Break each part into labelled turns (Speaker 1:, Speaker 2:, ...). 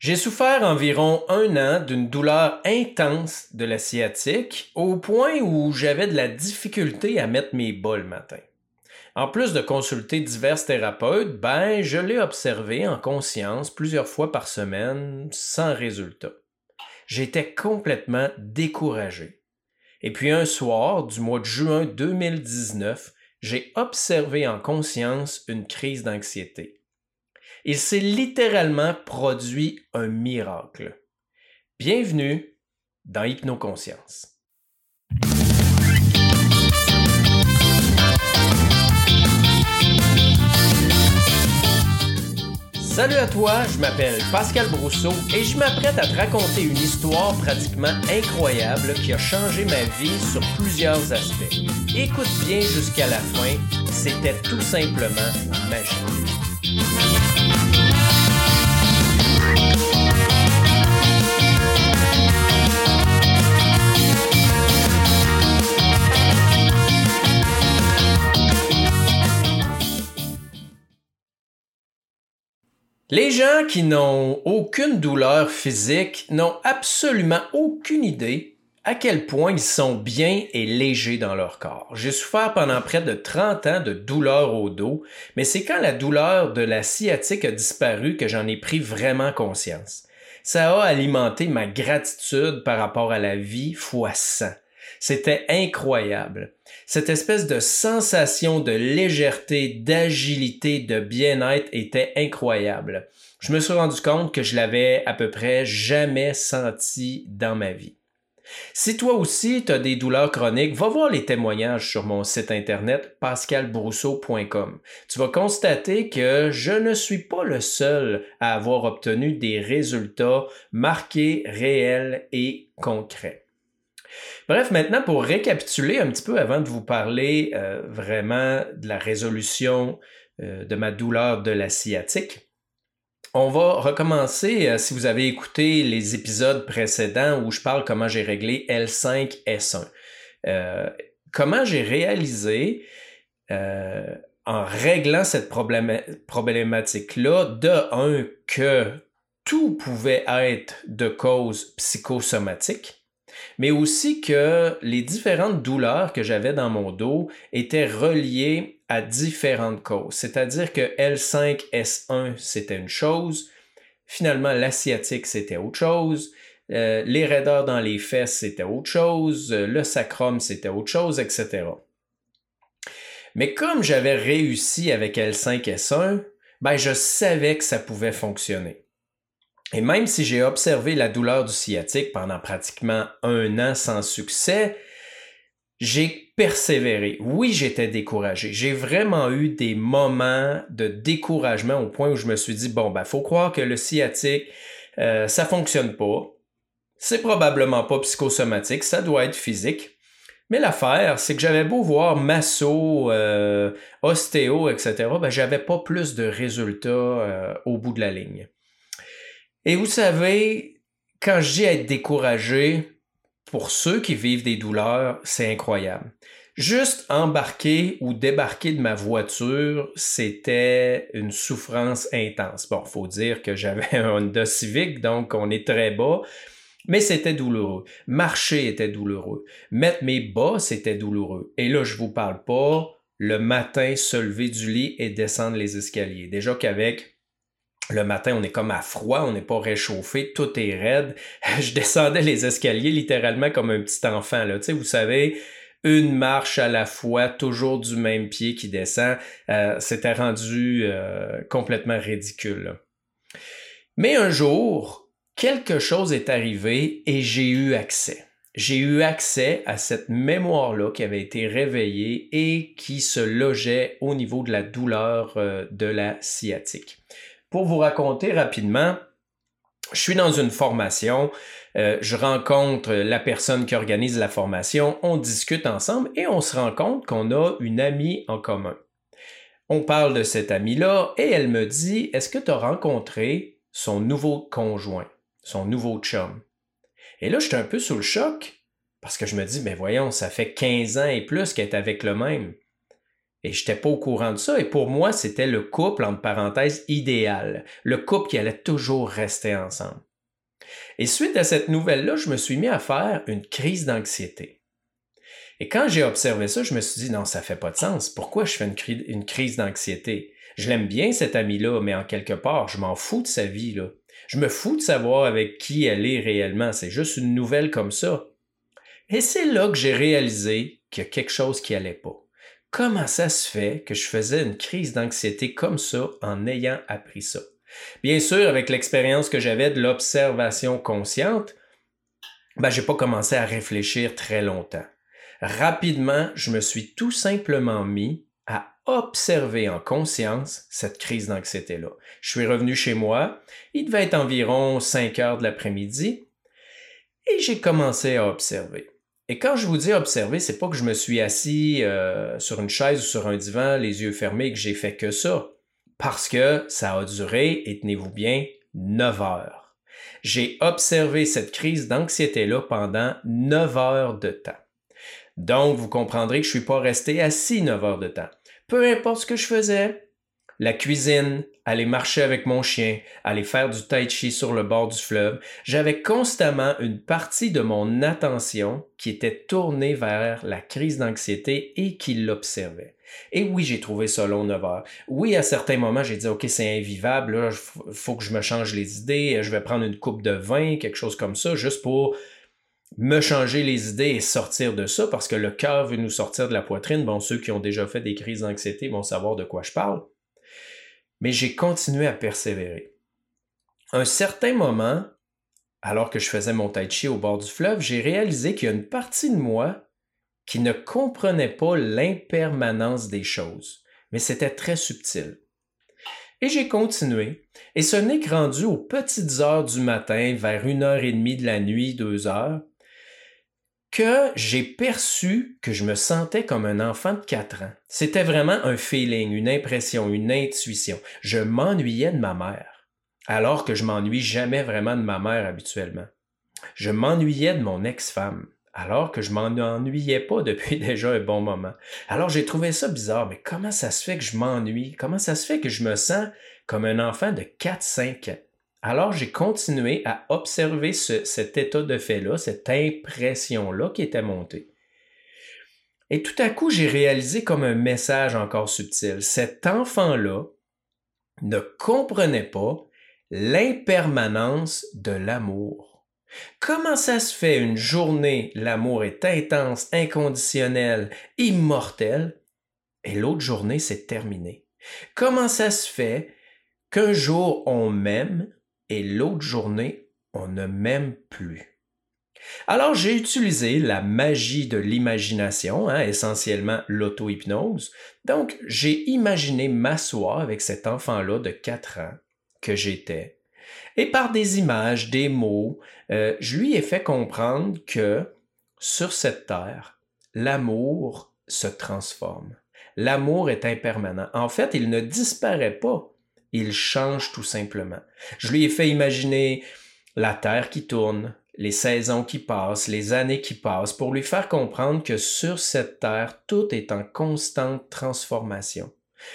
Speaker 1: J'ai souffert environ un an d'une douleur intense de la sciatique au point où j'avais de la difficulté à mettre mes bas le matin. En plus de consulter divers thérapeutes, ben, je l'ai observé en conscience plusieurs fois par semaine sans résultat. J'étais complètement découragé. Et puis un soir du mois de juin 2019, j'ai observé en conscience une crise d'anxiété. Il s'est littéralement produit un miracle. Bienvenue dans Hypnoconscience. Salut à toi, je m'appelle Pascal Brousseau et je m'apprête à te raconter une histoire pratiquement incroyable qui a changé ma vie sur plusieurs aspects. Écoute bien jusqu'à la fin, c'était tout simplement magique. Les gens qui n'ont aucune douleur physique n'ont absolument aucune idée à quel point ils sont bien et légers dans leur corps. J'ai souffert pendant près de 30 ans de douleur au dos, mais c'est quand la douleur de la sciatique a disparu que j'en ai pris vraiment conscience. Ça a alimenté ma gratitude par rapport à la vie fois 100. C'était incroyable. Cette espèce de sensation de légèreté, d'agilité, de bien-être était incroyable. Je me suis rendu compte que je l'avais à peu près jamais senti dans ma vie. Si toi aussi tu as des douleurs chroniques, va voir les témoignages sur mon site internet pascalbrousseau.com. Tu vas constater que je ne suis pas le seul à avoir obtenu des résultats marqués, réels et concrets. Bref, maintenant, pour récapituler un petit peu avant de vous parler euh, vraiment de la résolution euh, de ma douleur de la sciatique, on va recommencer, euh, si vous avez écouté les épisodes précédents où je parle comment j'ai réglé L5S1. comment j'ai réalisé en réglant cette problématique-là, de un, que tout pouvait être de cause psychosomatique, mais aussi que les différentes douleurs que j'avais dans mon dos étaient reliées à différentes causes. C'est-à-dire que L5S1, c'était une chose, finalement l'asiatique, c'était autre chose, euh, les raideurs dans les fesses, c'était autre chose, le sacrum, c'était autre chose, etc. Mais comme j'avais réussi avec L5S1, ben je savais que ça pouvait fonctionner. Et même si j'ai observé la douleur du sciatique pendant pratiquement un an sans succès, j'ai persévéré. Oui, j'étais découragé. J'ai vraiment eu des moments de découragement au point où je me suis dit, bon, ben, faut croire que le sciatique, euh, ça fonctionne pas. C'est probablement pas psychosomatique, ça doit être physique. Mais l'affaire, c'est que j'avais beau voir masso, euh, ostéo, etc., ben, j'avais pas plus de résultats euh, au bout de la ligne. Et vous savez, quand je dis être découragé, pour ceux qui vivent des douleurs, c'est incroyable. Juste embarquer ou débarquer de ma voiture, c'était une souffrance intense. Bon, faut dire que j'avais un Honda Civic, donc on est très bas, mais c'était douloureux. Marcher était douloureux. Mettre mes bas, c'était douloureux. Et là, je vous parle pas le matin se lever du lit et descendre les escaliers. Déjà qu'avec le matin, on est comme à froid, on n'est pas réchauffé, tout est raide. Je descendais les escaliers littéralement comme un petit enfant. Là. Vous savez, une marche à la fois, toujours du même pied qui descend. Euh, C'était rendu euh, complètement ridicule. Mais un jour, quelque chose est arrivé et j'ai eu accès. J'ai eu accès à cette mémoire-là qui avait été réveillée et qui se logeait au niveau de la douleur euh, de la sciatique. Pour vous raconter rapidement, je suis dans une formation, euh, je rencontre la personne qui organise la formation, on discute ensemble et on se rend compte qu'on a une amie en commun. On parle de cette amie-là et elle me dit Est-ce que tu as rencontré son nouveau conjoint, son nouveau chum Et là, j'étais un peu sous le choc parce que je me dis Mais voyons, ça fait 15 ans et plus qu'elle est avec le même. Et je n'étais pas au courant de ça. Et pour moi, c'était le couple, entre parenthèses, idéal. Le couple qui allait toujours rester ensemble. Et suite à cette nouvelle-là, je me suis mis à faire une crise d'anxiété. Et quand j'ai observé ça, je me suis dit, non, ça fait pas de sens. Pourquoi je fais une, crise d'anxiété? Je l'aime bien, cette amie-là, mais en quelque part, je m'en fous de sa vie, là. Je me fous de savoir avec qui elle est réellement. C'est juste une nouvelle comme ça. Et c'est là que j'ai réalisé qu'il y a quelque chose qui allait pas. Comment ça se fait que je faisais une crise d'anxiété comme ça en ayant appris ça? Bien sûr, avec l'expérience que j'avais de l'observation consciente, ben, j'ai pas commencé à réfléchir très longtemps. Rapidement, je me suis tout simplement mis à observer en conscience cette crise d'anxiété-là. Je suis revenu chez moi, il devait être environ 5 heures de l'après-midi, et j'ai commencé à observer. Et quand je vous dis observer, c'est pas que je me suis assis euh, sur une chaise ou sur un divan, les yeux fermés, que j'ai fait que ça. Parce que ça a duré, et tenez-vous bien, 9 heures. J'ai observé cette crise d'anxiété-là pendant 9 heures de temps. Donc, vous comprendrez que je ne suis pas resté assis 9 heures de temps. Peu importe ce que je faisais, la cuisine, aller marcher avec mon chien, aller faire du tai chi sur le bord du fleuve, j'avais constamment une partie de mon attention qui était tournée vers la crise d'anxiété et qui l'observait. Et oui, j'ai trouvé ça long 9 heures. Oui, à certains moments, j'ai dit, OK, c'est invivable, il faut que je me change les idées, je vais prendre une coupe de vin, quelque chose comme ça, juste pour me changer les idées et sortir de ça, parce que le cœur veut nous sortir de la poitrine. Bon, ceux qui ont déjà fait des crises d'anxiété vont savoir de quoi je parle mais j'ai continué à persévérer. un certain moment, alors que je faisais mon tai chi au bord du fleuve, j'ai réalisé qu'il y a une partie de moi qui ne comprenait pas l'impermanence des choses, mais c'était très subtil. Et j'ai continué, et ce n'est que rendu aux petites heures du matin, vers une heure et demie de la nuit, deux heures, que j'ai perçu que je me sentais comme un enfant de 4 ans. C'était vraiment un feeling, une impression, une intuition. Je m'ennuyais de ma mère, alors que je m'ennuie jamais vraiment de ma mère habituellement. Je m'ennuyais de mon ex-femme, alors que je m'en ennuyais pas depuis déjà un bon moment. Alors j'ai trouvé ça bizarre, mais comment ça se fait que je m'ennuie? Comment ça se fait que je me sens comme un enfant de 4-5 ans? Alors, j'ai continué à observer cet état de fait-là, cette impression-là qui était montée. Et tout à coup, j'ai réalisé comme un message encore subtil. Cet enfant-là ne comprenait pas l'impermanence de l'amour. Comment ça se fait une journée, l'amour est intense, inconditionnel, immortel, et l'autre journée, c'est terminé? Comment ça se fait qu'un jour on m'aime, et l'autre journée, on ne m'aime plus. Alors j'ai utilisé la magie de l'imagination, hein, essentiellement l'auto-hypnose. Donc j'ai imaginé m'asseoir avec cet enfant-là de 4 ans que j'étais. Et par des images, des mots, euh, je lui ai fait comprendre que sur cette terre, l'amour se transforme. L'amour est impermanent. En fait, il ne disparaît pas il change tout simplement. Je lui ai fait imaginer la Terre qui tourne, les saisons qui passent, les années qui passent, pour lui faire comprendre que sur cette Terre, tout est en constante transformation.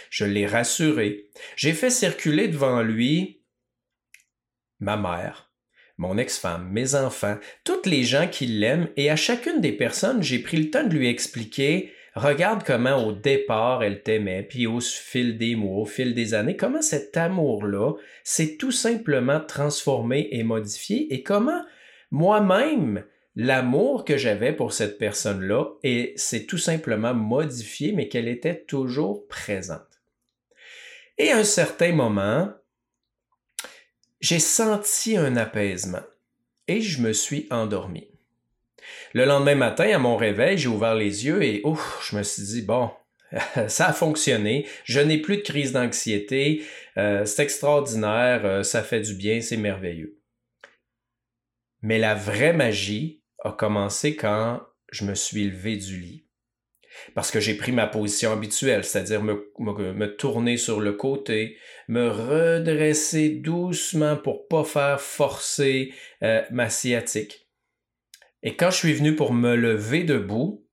Speaker 1: Je l'ai rassuré. J'ai fait circuler devant lui ma mère, mon ex-femme, mes enfants, toutes les gens qui l'aiment, et à chacune des personnes, j'ai pris le temps de lui expliquer Regarde comment au départ elle t'aimait, puis au fil des mois, au fil des années, comment cet amour-là s'est tout simplement transformé et modifié, et comment moi-même, l'amour que j'avais pour cette personne-là s'est tout simplement modifié, mais qu'elle était toujours présente. Et à un certain moment, j'ai senti un apaisement et je me suis endormi. Le lendemain matin, à mon réveil, j'ai ouvert les yeux et ouf, je me suis dit, bon, ça a fonctionné, je n'ai plus de crise d'anxiété, euh, c'est extraordinaire, euh, ça fait du bien, c'est merveilleux. Mais la vraie magie a commencé quand je me suis levé du lit. Parce que j'ai pris ma position habituelle, c'est-à-dire me, tourner sur le côté, me redresser doucement pour pas faire forcer euh, ma sciatique. Et quand je suis venu pour me lever debout,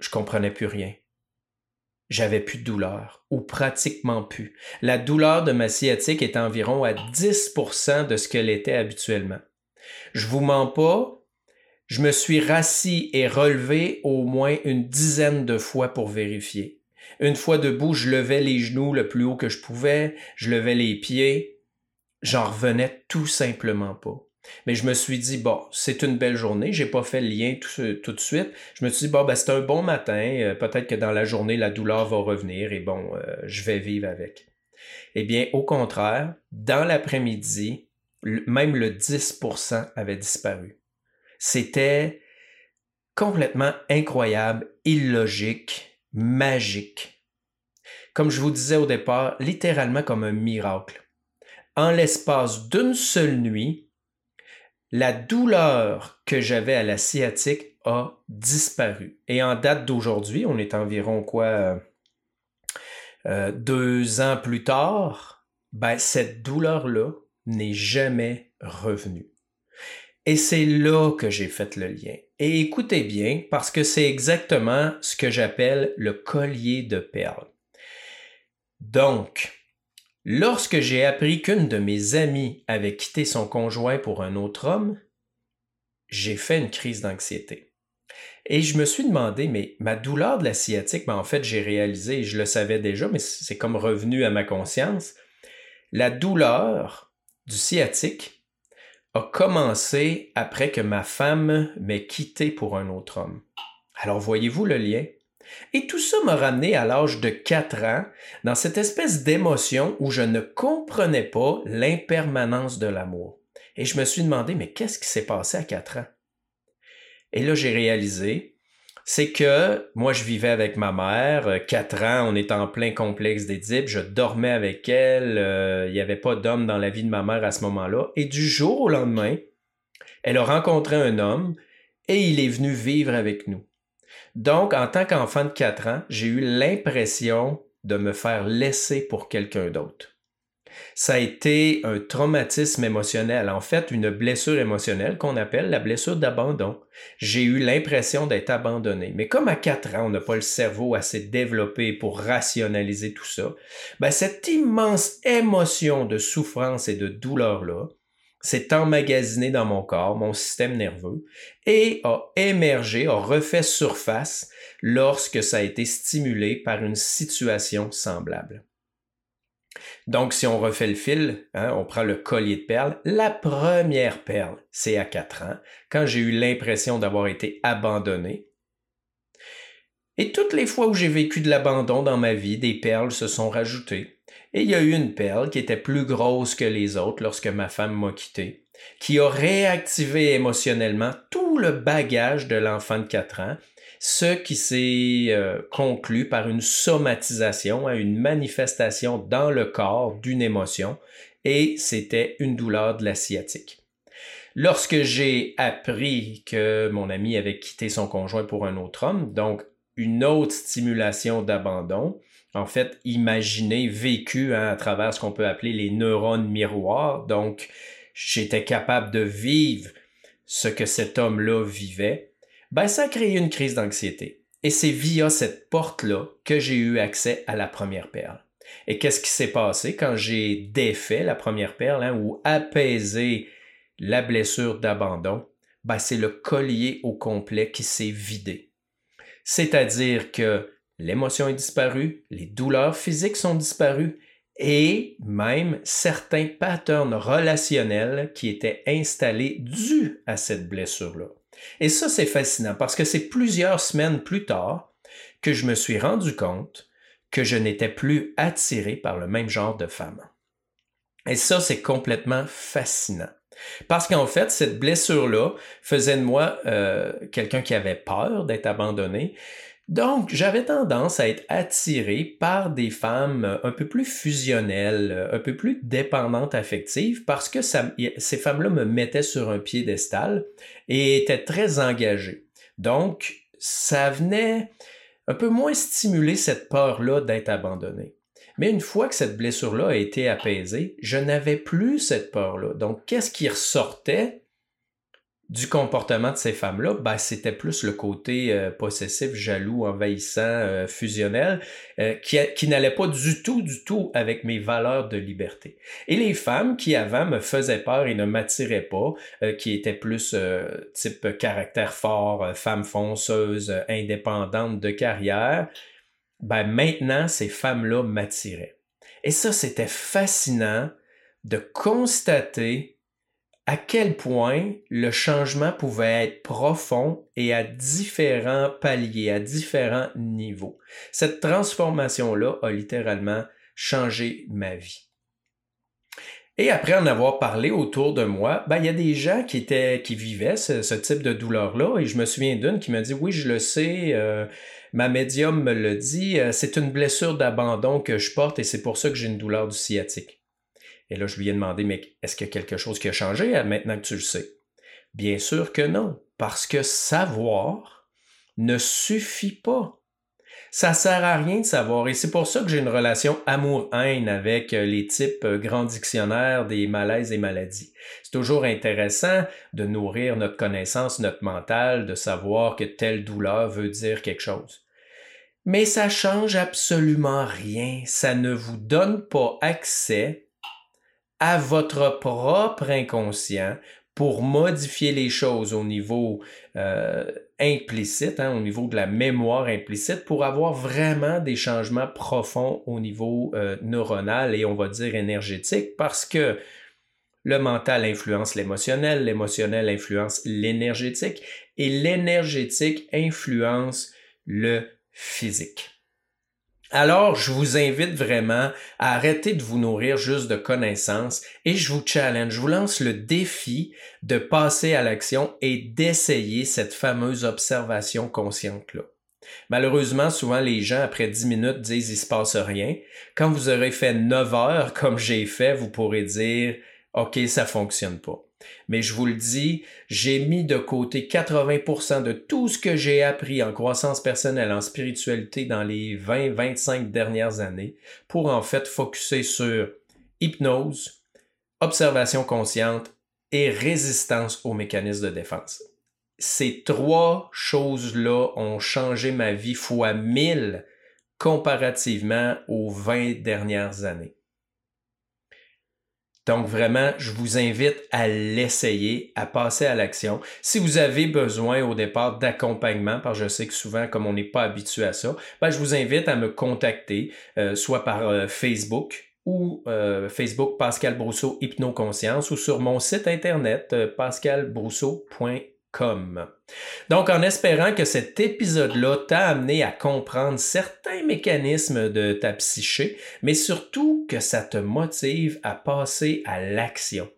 Speaker 1: je comprenais plus rien. j'avais plus de douleur, ou pratiquement plus. La douleur de ma sciatique est environ à 10% de ce qu'elle était habituellement. Je vous mens pas, je me suis rassis et relevé au moins une dizaine de fois pour vérifier. Une fois debout, je levais les genoux le plus haut que je pouvais, je levais les pieds, j'en revenais tout simplement pas. Mais je me suis dit, bon, c'est une belle journée, j'ai pas fait le lien tout, de suite. Je me suis dit, bon, ben, c'est un bon matin, euh, peut-être que dans la journée, la douleur va revenir et bon, euh, je vais vivre avec. Eh bien, au contraire, dans l'après-midi, même le 10% avait disparu. C'était complètement incroyable, illogique, magique. Comme je vous disais au départ, littéralement comme un miracle. En l'espace d'une seule nuit, la douleur que j'avais à la sciatique a disparu. Et en date d'aujourd'hui, on est environ quoi euh, euh, deux ans plus tard, ben, cette douleur-là n'est jamais revenue. Et c'est là que j'ai fait le lien. Et écoutez bien, parce que c'est exactement ce que j'appelle le collier de perles. Donc, Lorsque j'ai appris qu'une de mes amies avait quitté son conjoint pour un autre homme, j'ai fait une crise d'anxiété. Et je me suis demandé, mais ma douleur de la sciatique, ben en fait, j'ai réalisé, je le savais déjà, mais c'est comme revenu à ma conscience, la douleur du sciatique a commencé après que ma femme m'ait quitté pour un autre homme. Alors voyez-vous le lien? Et tout ça m'a ramené à l'âge de 4 ans dans cette espèce d'émotion où je ne comprenais pas l'impermanence de l'amour. Et je me suis demandé, mais qu'est-ce qui s'est passé à 4 ans? Et là, j'ai réalisé, c'est que moi, je vivais avec ma mère, 4 ans, on était en plein complexe d'Édipe, je dormais avec elle, euh, il n'y avait pas d'homme dans la vie de ma mère à ce moment-là. Et du jour au lendemain, elle a rencontré un homme et il est venu vivre avec nous. Donc, en tant qu'enfant de 4 ans, j'ai eu l'impression de me faire laisser pour quelqu'un d'autre. Ça a été un traumatisme émotionnel, en fait une blessure émotionnelle qu'on appelle la blessure d'abandon. J'ai eu l'impression d'être abandonné. Mais comme à 4 ans, on n'a pas le cerveau assez développé pour rationaliser tout ça, ben cette immense émotion de souffrance et de douleur-là, s'est emmagasiné dans mon corps, mon système nerveux, et a émergé, a refait surface lorsque ça a été stimulé par une situation semblable. Donc, si on refait le fil, hein, on prend le collier de perles, la première perle, c'est à 4 ans, quand j'ai eu l'impression d'avoir été abandonné. Et toutes les fois où j'ai vécu de l'abandon dans ma vie, des perles se sont rajoutées. Et il y a eu une perle qui était plus grosse que les autres lorsque ma femme m'a quitté, qui a réactivé émotionnellement tout le bagage de l'enfant de 4 ans, ce qui s'est euh, conclu par une somatisation, hein, une manifestation dans le corps d'une émotion, et c'était une douleur de la sciatique. Lorsque j'ai appris que mon ami avait quitté son conjoint pour un autre homme, donc une autre stimulation d'abandon, en fait, imaginé, vécu hein, à travers ce qu'on peut appeler les neurones miroirs. Donc, j'étais capable de vivre ce que cet homme-là vivait. Ben, ça a créé une crise d'anxiété. Et c'est via cette porte-là que j'ai eu accès à la première perle. Et qu'est-ce qui s'est passé quand j'ai défait la première perle hein, ou apaisé la blessure d'abandon? Ben, c'est le collier au complet qui s'est vidé. C'est-à-dire que l'émotion est disparue, les douleurs physiques sont disparues et même certains patterns relationnels qui étaient installés dus à cette blessure-là. Et ça, c'est fascinant parce que c'est plusieurs semaines plus tard que je me suis rendu compte que je n'étais plus attiré par le même genre de femme. Et ça, c'est complètement fascinant. Parce qu'en fait, cette blessure-là faisait de moi euh, quelqu'un qui avait peur d'être abandonné, donc, j'avais tendance à être attiré par des femmes euh, un peu plus fusionnelles, euh, un peu plus dépendantes affectives, parce que ces femmes-là me mettaient sur un piédestal et étaient très engagées. Donc, ça venait un peu moins stimuler cette peur-là d'être abandonné. Mais une fois que cette blessure-là a été apaisée, je n'avais plus cette peur-là. Donc, qu'est-ce qui ressortait? du comportement de ces femmes-là, ben, c'était plus le côté euh, possessif, jaloux, envahissant, euh, fusionnel, euh, qui, qui n'allait pas du tout, du tout avec mes valeurs de liberté. Et les femmes qui avant me faisaient peur et ne m'attiraient pas, qui étaient plus type caractère fort, femme fonceuse, indépendante de carrière, ben maintenant ces femmes-là m'attiraient. Et ça, c'était fascinant de constater à quel point le changement pouvait être profond et à différents paliers, à différents niveaux. Cette transformation-là a littéralement changé ma vie. Et après en avoir parlé autour de moi, ben, il y a des gens qui étaient, qui vivaient ce, type de douleur-là, et je me souviens d'une qui m'a dit, oui, je le sais, euh, ma médium me le dit, euh, c'est une blessure d'abandon que je porte et c'est pour ça que j'ai une douleur du sciatique. Et là, je lui ai demandé, mais est-ce qu'il y a quelque chose qui a changé maintenant que tu le sais? Bien sûr que non, parce que savoir ne suffit pas. Ça sert à rien de savoir et c'est pour ça que j'ai une relation amour-haine avec euh, les types euh, grands dictionnaires des malaises et maladies. C'est toujours intéressant de nourrir notre connaissance, notre mental, de savoir que telle douleur veut dire quelque chose. Mais ça change absolument rien. Ça ne vous donne pas accès à votre propre inconscient pour modifier les choses au niveau euh, implicite, hein, au niveau de la mémoire implicite, pour avoir vraiment des changements profonds au niveau euh, neuronal et on va dire énergétique, parce que le mental influence l'émotionnel, l'émotionnel influence l'énergétique et l'énergétique influence le physique. Alors, je vous invite vraiment à arrêter de vous nourrir juste de connaissances et je vous challenge, je vous lance le défi de passer à l'action et d'essayer cette fameuse observation consciente-là. Malheureusement, souvent les gens, après 10 minutes, disent il se passe rien. Quand vous aurez fait 9 heures, comme j'ai fait, vous pourrez dire OK, ça fonctionne pas. Mais je vous le dis, j'ai mis de côté 80% de tout ce que j'ai appris en croissance personnelle, en spiritualité dans les 20-25 dernières années pour en fait focuser sur hypnose, observation consciente et résistance aux mécanismes de défense. Ces trois choses-là ont changé ma vie fois 1000 comparativement aux 20 dernières années. Donc vraiment, je vous invite à l'essayer, à passer à l'action. Si vous avez besoin au départ d'accompagnement, parce que je sais que souvent, comme on n'est pas habitué à ça, ben, je vous invite à me contacter, euh, soit par euh, Facebook ou euh, Facebook Pascal Brousseau Hypnoconscience ou sur mon site internet pascalbrousseau.com donc, en espérant que cet épisode-là t'a amené à comprendre certains mécanismes de ta psyché, mais surtout que ça te motive à passer à l'action.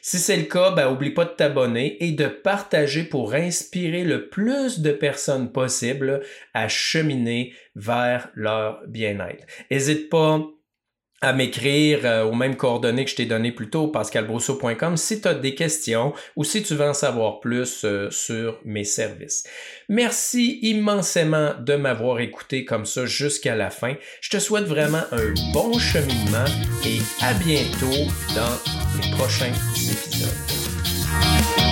Speaker 1: Si c'est le cas, ben, oublie pas de t'abonner et de partager pour inspirer le plus de personnes possible à cheminer vers leur bien-être. N'hésite pas à m'écrire euh, aux mêmes coordonnées que je t'ai données plus tôt, pascalbrousseau.com, si tu as des questions ou si tu veux en savoir plus euh, sur mes services. Merci immensément de m'avoir écouté comme ça jusqu'à la fin. Je te souhaite vraiment un bon cheminement et à bientôt dans les prochains épisodes.